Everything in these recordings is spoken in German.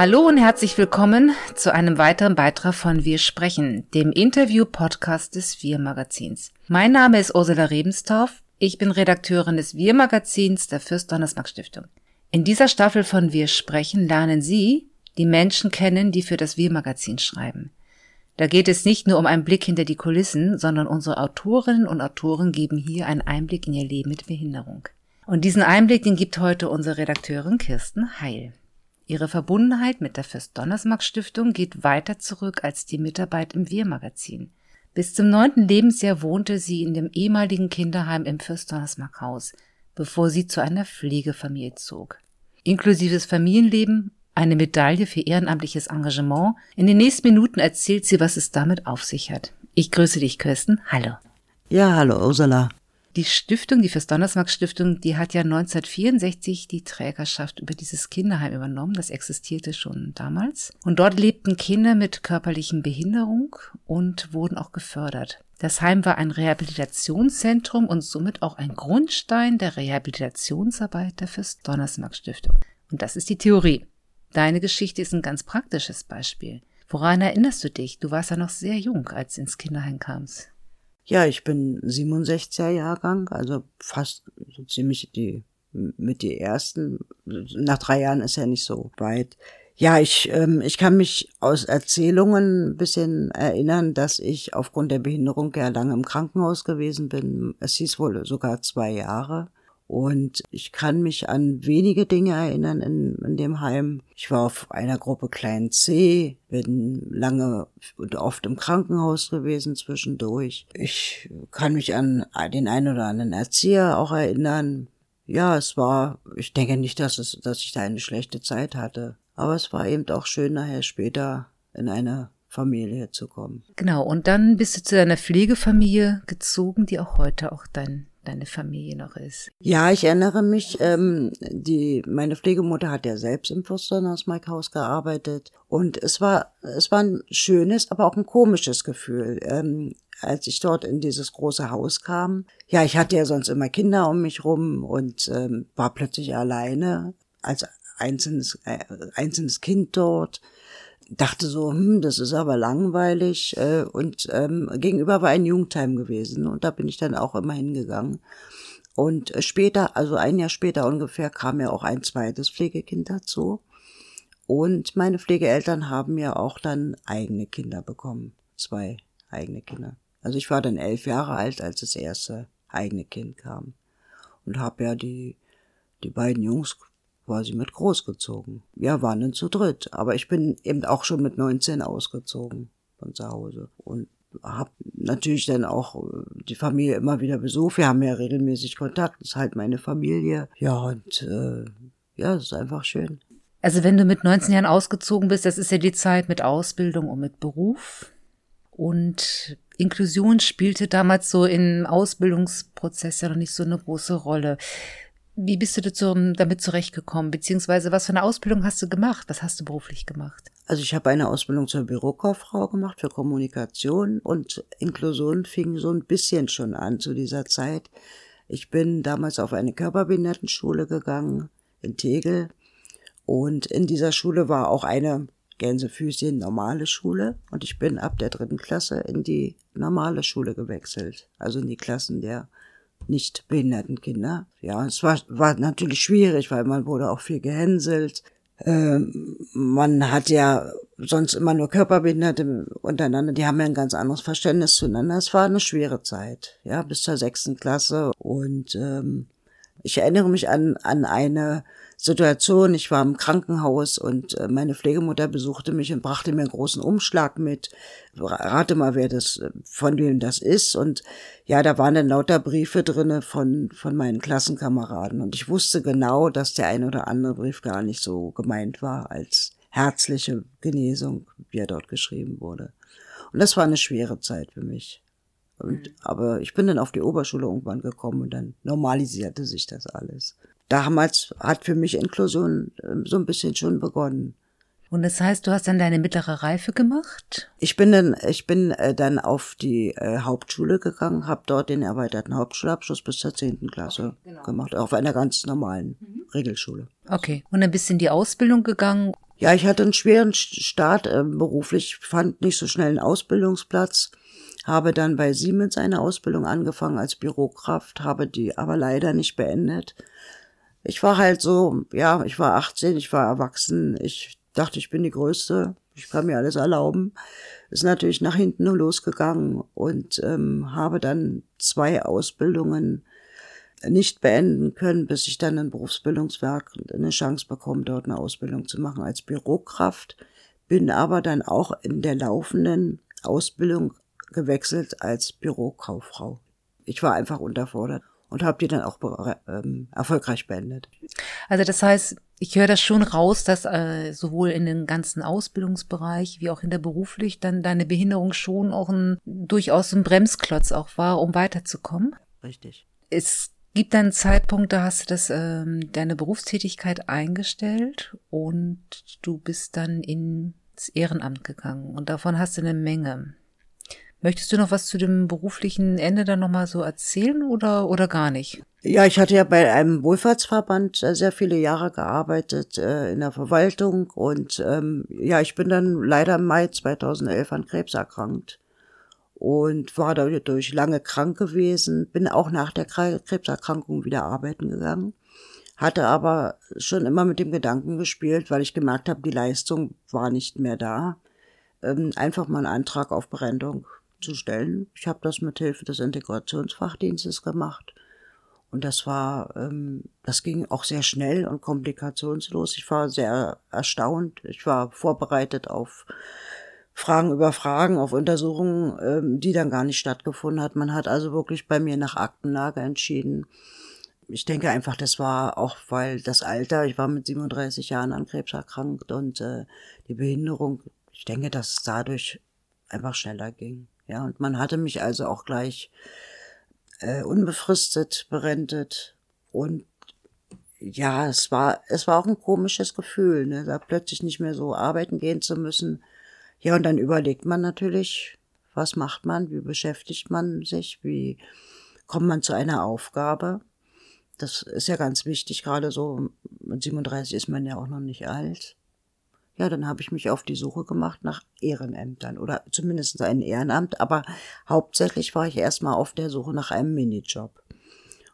Hallo und herzlich willkommen zu einem weiteren Beitrag von Wir sprechen, dem Interview-Podcast des Wir Magazins. Mein Name ist Ursula Rebenstorff. Ich bin Redakteurin des Wir Magazins der Fürst Donnersmarck Stiftung. In dieser Staffel von Wir sprechen lernen Sie die Menschen kennen, die für das Wir Magazin schreiben. Da geht es nicht nur um einen Blick hinter die Kulissen, sondern unsere Autorinnen und Autoren geben hier einen Einblick in ihr Leben mit Behinderung. Und diesen Einblick, den gibt heute unsere Redakteurin Kirsten Heil. Ihre Verbundenheit mit der Fürst Donnersmarck Stiftung geht weiter zurück als die Mitarbeit im Wir-Magazin. Bis zum neunten Lebensjahr wohnte sie in dem ehemaligen Kinderheim im Fürst Donnersmarck Haus, bevor sie zu einer Pflegefamilie zog. Inklusives Familienleben eine Medaille für ehrenamtliches Engagement. In den nächsten Minuten erzählt sie, was es damit auf sich hat. Ich grüße dich, Kirsten. Hallo. Ja, hallo, Ursula. Die Stiftung, die Fürst-Donnersmarck Stiftung, die hat ja 1964 die Trägerschaft über dieses Kinderheim übernommen. Das existierte schon damals. Und dort lebten Kinder mit körperlichen Behinderung und wurden auch gefördert. Das Heim war ein Rehabilitationszentrum und somit auch ein Grundstein der Rehabilitationsarbeit der Fürst-Donnersmarck Stiftung. Und das ist die Theorie. Deine Geschichte ist ein ganz praktisches Beispiel. Woran erinnerst du dich? Du warst ja noch sehr jung, als du ins Kinderheim kamst. Ja, ich bin 67er Jahrgang, also fast so ziemlich die mit die ersten. Nach drei Jahren ist ja nicht so weit. Ja, ich, ähm, ich kann mich aus Erzählungen ein bisschen erinnern, dass ich aufgrund der Behinderung ja lange im Krankenhaus gewesen bin. Es hieß wohl sogar zwei Jahre. Und ich kann mich an wenige Dinge erinnern in, in dem Heim. Ich war auf einer Gruppe Klein C, bin lange und oft im Krankenhaus gewesen zwischendurch. Ich kann mich an den einen oder anderen Erzieher auch erinnern. Ja, es war, ich denke nicht, dass es, dass ich da eine schlechte Zeit hatte. Aber es war eben auch schön, nachher später in eine Familie zu kommen. Genau, und dann bist du zu deiner Pflegefamilie gezogen, die auch heute auch dein deine Familie noch ist. Ja, ich erinnere mich, ähm, die, meine Pflegemutter hat ja selbst im Fürsternhaus gearbeitet und es war, es war ein schönes, aber auch ein komisches Gefühl. Ähm, als ich dort in dieses große Haus kam. Ja, ich hatte ja sonst immer Kinder um mich rum und ähm, war plötzlich alleine als einzelnes, äh, einzelnes Kind dort dachte so, hm, das ist aber langweilig. Äh, und ähm, gegenüber war ein Jugendheim gewesen und da bin ich dann auch immer hingegangen. Und äh, später, also ein Jahr später ungefähr, kam ja auch ein zweites Pflegekind dazu. Und meine Pflegeeltern haben ja auch dann eigene Kinder bekommen. Zwei eigene Kinder. Also ich war dann elf Jahre alt, als das erste eigene Kind kam. Und habe ja die, die beiden Jungs quasi mit großgezogen. Ja, waren dann zu dritt. Aber ich bin eben auch schon mit 19 ausgezogen von zu Hause. Und habe natürlich dann auch äh, die Familie immer wieder besucht. Wir haben ja regelmäßig Kontakt. Das ist halt meine Familie. Ja, und äh, ja, es ist einfach schön. Also wenn du mit 19 Jahren ausgezogen bist, das ist ja die Zeit mit Ausbildung und mit Beruf. Und Inklusion spielte damals so im Ausbildungsprozess ja noch nicht so eine große Rolle. Wie bist du dazu, damit zurechtgekommen? Beziehungsweise was für eine Ausbildung hast du gemacht? Was hast du beruflich gemacht? Also ich habe eine Ausbildung zur Bürokauffrau gemacht für Kommunikation und Inklusion fing so ein bisschen schon an zu dieser Zeit. Ich bin damals auf eine Körperbehindertenschule gegangen in Tegel und in dieser Schule war auch eine Gänsefüßchen normale Schule und ich bin ab der dritten Klasse in die normale Schule gewechselt, also in die Klassen der nicht behinderten Kinder. Ja, es war, war natürlich schwierig, weil man wurde auch viel gehänselt. Ähm, man hat ja sonst immer nur Körperbehinderte untereinander, die haben ja ein ganz anderes Verständnis zueinander. Es war eine schwere Zeit, ja, bis zur sechsten Klasse. Und ähm, ich erinnere mich an, an eine Situation. Ich war im Krankenhaus und äh, meine Pflegemutter besuchte mich und brachte mir einen großen Umschlag mit. Rate mal, wer das, äh, von wem das ist. Und ja, da waren dann lauter Briefe drinne von, von meinen Klassenkameraden. Und ich wusste genau, dass der ein oder andere Brief gar nicht so gemeint war als herzliche Genesung, wie er dort geschrieben wurde. Und das war eine schwere Zeit für mich. Und, mhm. aber ich bin dann auf die Oberschule irgendwann gekommen und dann normalisierte sich das alles damals hat für mich Inklusion ähm, so ein bisschen schon begonnen. Und das heißt, du hast dann deine mittlere Reife gemacht? Ich bin dann, ich bin äh, dann auf die äh, Hauptschule gegangen, habe dort den erweiterten Hauptschulabschluss bis zur zehnten Klasse okay, genau. gemacht, auf einer ganz normalen mhm. Regelschule. Okay. Und dann bist du in die Ausbildung gegangen Ja, ich hatte einen schweren Start äh, beruflich, fand nicht so schnell einen Ausbildungsplatz, habe dann bei Siemens eine Ausbildung angefangen als Bürokraft, habe die aber leider nicht beendet. Ich war halt so, ja, ich war 18, ich war erwachsen, ich dachte, ich bin die Größte, ich kann mir alles erlauben. Ist natürlich nach hinten losgegangen und ähm, habe dann zwei Ausbildungen nicht beenden können, bis ich dann ein Berufsbildungswerk eine Chance bekomme, dort eine Ausbildung zu machen als Bürokraft. Bin aber dann auch in der laufenden Ausbildung gewechselt als Bürokauffrau. Ich war einfach unterfordert und habe die dann auch ähm, erfolgreich beendet. Also das heißt, ich höre das schon raus, dass äh, sowohl in den ganzen Ausbildungsbereich wie auch in der beruflich dann deine Behinderung schon auch ein durchaus ein Bremsklotz auch war, um weiterzukommen. Richtig. Es gibt dann Zeitpunkt, da hast du das, ähm, deine Berufstätigkeit eingestellt und du bist dann ins Ehrenamt gegangen und davon hast du eine Menge. Möchtest du noch was zu dem beruflichen Ende dann nochmal so erzählen oder, oder gar nicht? Ja, ich hatte ja bei einem Wohlfahrtsverband äh, sehr viele Jahre gearbeitet äh, in der Verwaltung und ähm, ja, ich bin dann leider im Mai 2011 an Krebs erkrankt und war dadurch lange krank gewesen, bin auch nach der Krebserkrankung wieder arbeiten gegangen, hatte aber schon immer mit dem Gedanken gespielt, weil ich gemerkt habe, die Leistung war nicht mehr da, ähm, einfach mal einen Antrag auf Berentung zu stellen. Ich habe das mit Hilfe des Integrationsfachdienstes gemacht. Und das war, ähm, das ging auch sehr schnell und komplikationslos. Ich war sehr erstaunt. Ich war vorbereitet auf Fragen über Fragen, auf Untersuchungen, ähm, die dann gar nicht stattgefunden hat. Man hat also wirklich bei mir nach Aktenlage entschieden. Ich denke einfach, das war auch, weil das Alter, ich war mit 37 Jahren an Krebs erkrankt und äh, die Behinderung, ich denke, dass es dadurch einfach schneller ging. Ja, und man hatte mich also auch gleich äh, unbefristet berentet und ja, es war, es war auch ein komisches Gefühl, ne, da plötzlich nicht mehr so arbeiten gehen zu müssen, ja, und dann überlegt man natürlich, was macht man, wie beschäftigt man sich, wie kommt man zu einer Aufgabe. Das ist ja ganz wichtig, gerade so mit 37 ist man ja auch noch nicht alt. Ja, dann habe ich mich auf die Suche gemacht nach Ehrenämtern oder zumindest ein Ehrenamt, aber hauptsächlich war ich erstmal auf der Suche nach einem Minijob.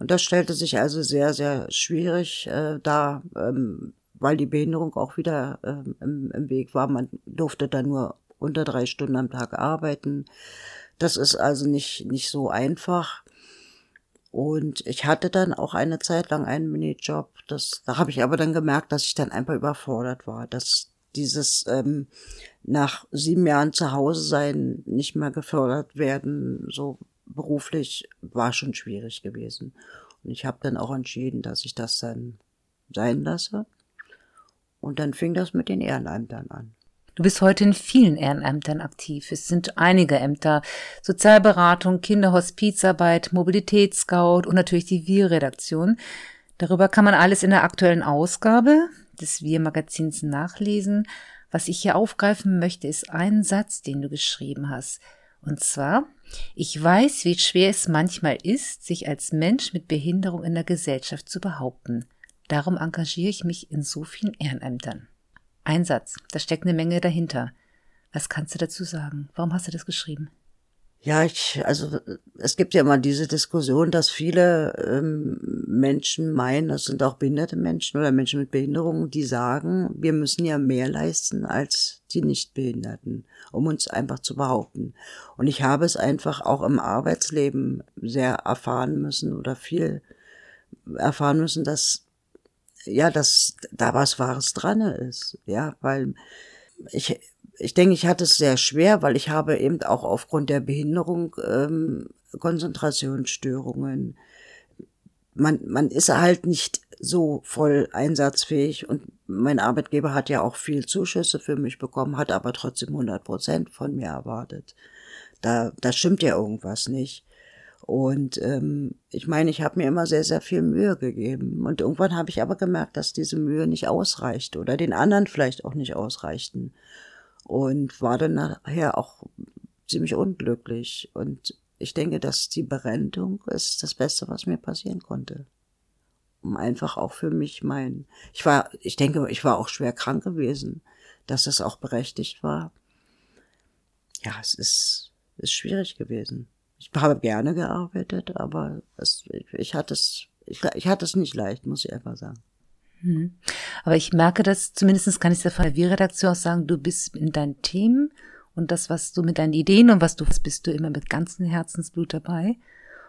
Und das stellte sich also sehr, sehr schwierig äh, dar. Ähm, weil die Behinderung auch wieder ähm, im, im Weg war. Man durfte da nur unter drei Stunden am Tag arbeiten. Das ist also nicht, nicht so einfach. Und ich hatte dann auch eine Zeit lang einen Minijob. Das, da habe ich aber dann gemerkt, dass ich dann einfach überfordert war, dass dieses ähm, nach sieben Jahren zu Hause sein nicht mehr gefördert werden, so beruflich, war schon schwierig gewesen. Und ich habe dann auch entschieden, dass ich das dann sein lasse. Und dann fing das mit den Ehrenämtern an. Du bist heute in vielen Ehrenämtern aktiv. Es sind einige Ämter. Sozialberatung, Kinderhospizarbeit, Mobilitätsscout und natürlich die Wir-Redaktion. Darüber kann man alles in der aktuellen Ausgabe des Wir-Magazins nachlesen. Was ich hier aufgreifen möchte, ist ein Satz, den du geschrieben hast. Und zwar, ich weiß, wie schwer es manchmal ist, sich als Mensch mit Behinderung in der Gesellschaft zu behaupten. Darum engagiere ich mich in so vielen Ehrenämtern. Ein Satz, da steckt eine Menge dahinter. Was kannst du dazu sagen? Warum hast du das geschrieben? Ja, ich, also es gibt ja immer diese Diskussion, dass viele ähm, Menschen meinen, das sind auch behinderte Menschen oder Menschen mit Behinderungen, die sagen, wir müssen ja mehr leisten als die Nichtbehinderten, um uns einfach zu behaupten. Und ich habe es einfach auch im Arbeitsleben sehr erfahren müssen oder viel erfahren müssen, dass ja, dass da was Wahres dran ist. Ja, weil ich, ich denke, ich hatte es sehr schwer, weil ich habe eben auch aufgrund der Behinderung ähm, Konzentrationsstörungen. Man, man ist halt nicht so voll einsatzfähig und mein Arbeitgeber hat ja auch viel Zuschüsse für mich bekommen, hat aber trotzdem 100 Prozent von mir erwartet. Da, da stimmt ja irgendwas nicht. Und ähm, ich meine, ich habe mir immer sehr, sehr viel Mühe gegeben. Und irgendwann habe ich aber gemerkt, dass diese Mühe nicht ausreicht oder den anderen vielleicht auch nicht ausreichten. Und war dann nachher auch ziemlich unglücklich. Und ich denke, dass die Berentung ist das Beste, was mir passieren konnte. um einfach auch für mich mein, ich war, ich denke, ich war auch schwer krank gewesen, dass das auch berechtigt war. Ja, es ist, ist schwierig gewesen. Ich habe gerne gearbeitet, aber es, ich hatte es, ich, ich hatte es nicht leicht, muss ich einfach sagen. Hm. Aber ich merke das, zumindest kann ich es der VW-Redaktion auch sagen, du bist in deinem Team und das, was du mit deinen Ideen und was du hast, bist du immer mit ganzem Herzensblut dabei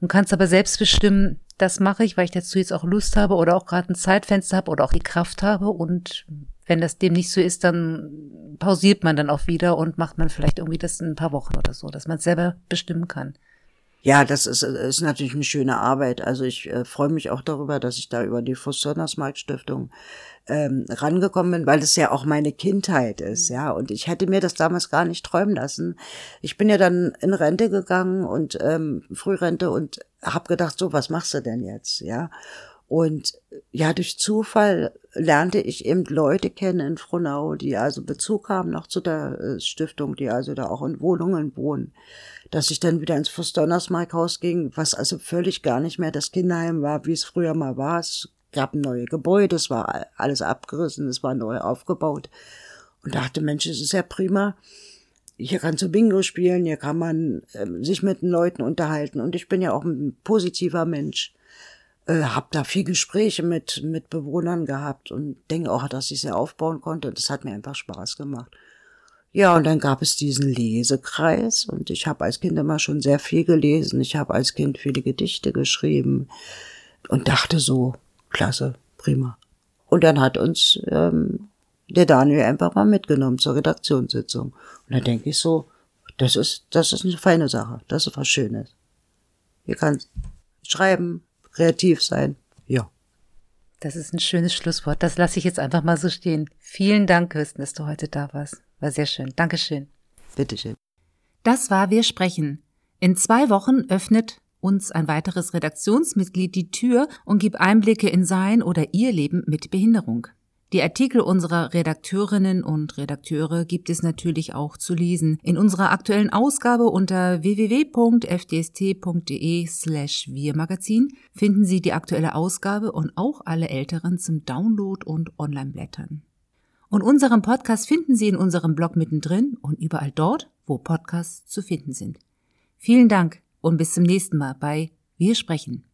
und kannst aber selbst bestimmen, das mache ich, weil ich dazu jetzt auch Lust habe oder auch gerade ein Zeitfenster habe oder auch die Kraft habe und wenn das dem nicht so ist, dann pausiert man dann auch wieder und macht man vielleicht irgendwie das in ein paar Wochen oder so, dass man es selber bestimmen kann. Ja, das ist, ist natürlich eine schöne Arbeit. Also ich äh, freue mich auch darüber, dass ich da über die Fuß-Sonnersmarkt Stiftung ähm, rangekommen bin, weil es ja auch meine Kindheit ist, ja. Und ich hätte mir das damals gar nicht träumen lassen. Ich bin ja dann in Rente gegangen und ähm, Frührente und habe gedacht, so, was machst du denn jetzt, ja? Und ja, durch Zufall lernte ich eben Leute kennen in Frohnau, die also Bezug haben noch zu der äh, Stiftung, die also da auch in Wohnungen wohnen dass ich dann wieder ins Fuß-Donnersmark-Haus ging, was also völlig gar nicht mehr das Kinderheim war, wie es früher mal war. Es gab neue Gebäude, es war alles abgerissen, es war neu aufgebaut. Und dachte, Mensch, es ist ja prima. Hier kannst du Bingo spielen, hier kann man äh, sich mit den Leuten unterhalten. Und ich bin ja auch ein positiver Mensch. Äh, hab da viel Gespräche mit, mit Bewohnern gehabt und denke auch, dass ich sie aufbauen konnte. Das hat mir einfach Spaß gemacht. Ja, und dann gab es diesen Lesekreis und ich habe als Kind immer schon sehr viel gelesen. Ich habe als Kind viele Gedichte geschrieben und dachte so, klasse, prima. Und dann hat uns ähm, der Daniel einfach mal mitgenommen zur Redaktionssitzung. Und da denke ich so, das ist, das ist eine feine Sache, das ist was Schönes. Hier kann schreiben, kreativ sein, ja. Das ist ein schönes Schlusswort. Das lasse ich jetzt einfach mal so stehen. Vielen Dank, Kirsten, dass du heute da warst. War sehr schön. Dankeschön. Bitteschön. Das war Wir sprechen. In zwei Wochen öffnet uns ein weiteres Redaktionsmitglied die Tür und gibt Einblicke in sein oder ihr Leben mit Behinderung. Die Artikel unserer Redakteurinnen und Redakteure gibt es natürlich auch zu lesen. In unserer aktuellen Ausgabe unter www.fdst.de slash Wir-Magazin finden Sie die aktuelle Ausgabe und auch alle älteren zum Download und Online-Blättern. Und unseren Podcast finden Sie in unserem Blog mittendrin und überall dort, wo Podcasts zu finden sind. Vielen Dank und bis zum nächsten Mal bei Wir sprechen.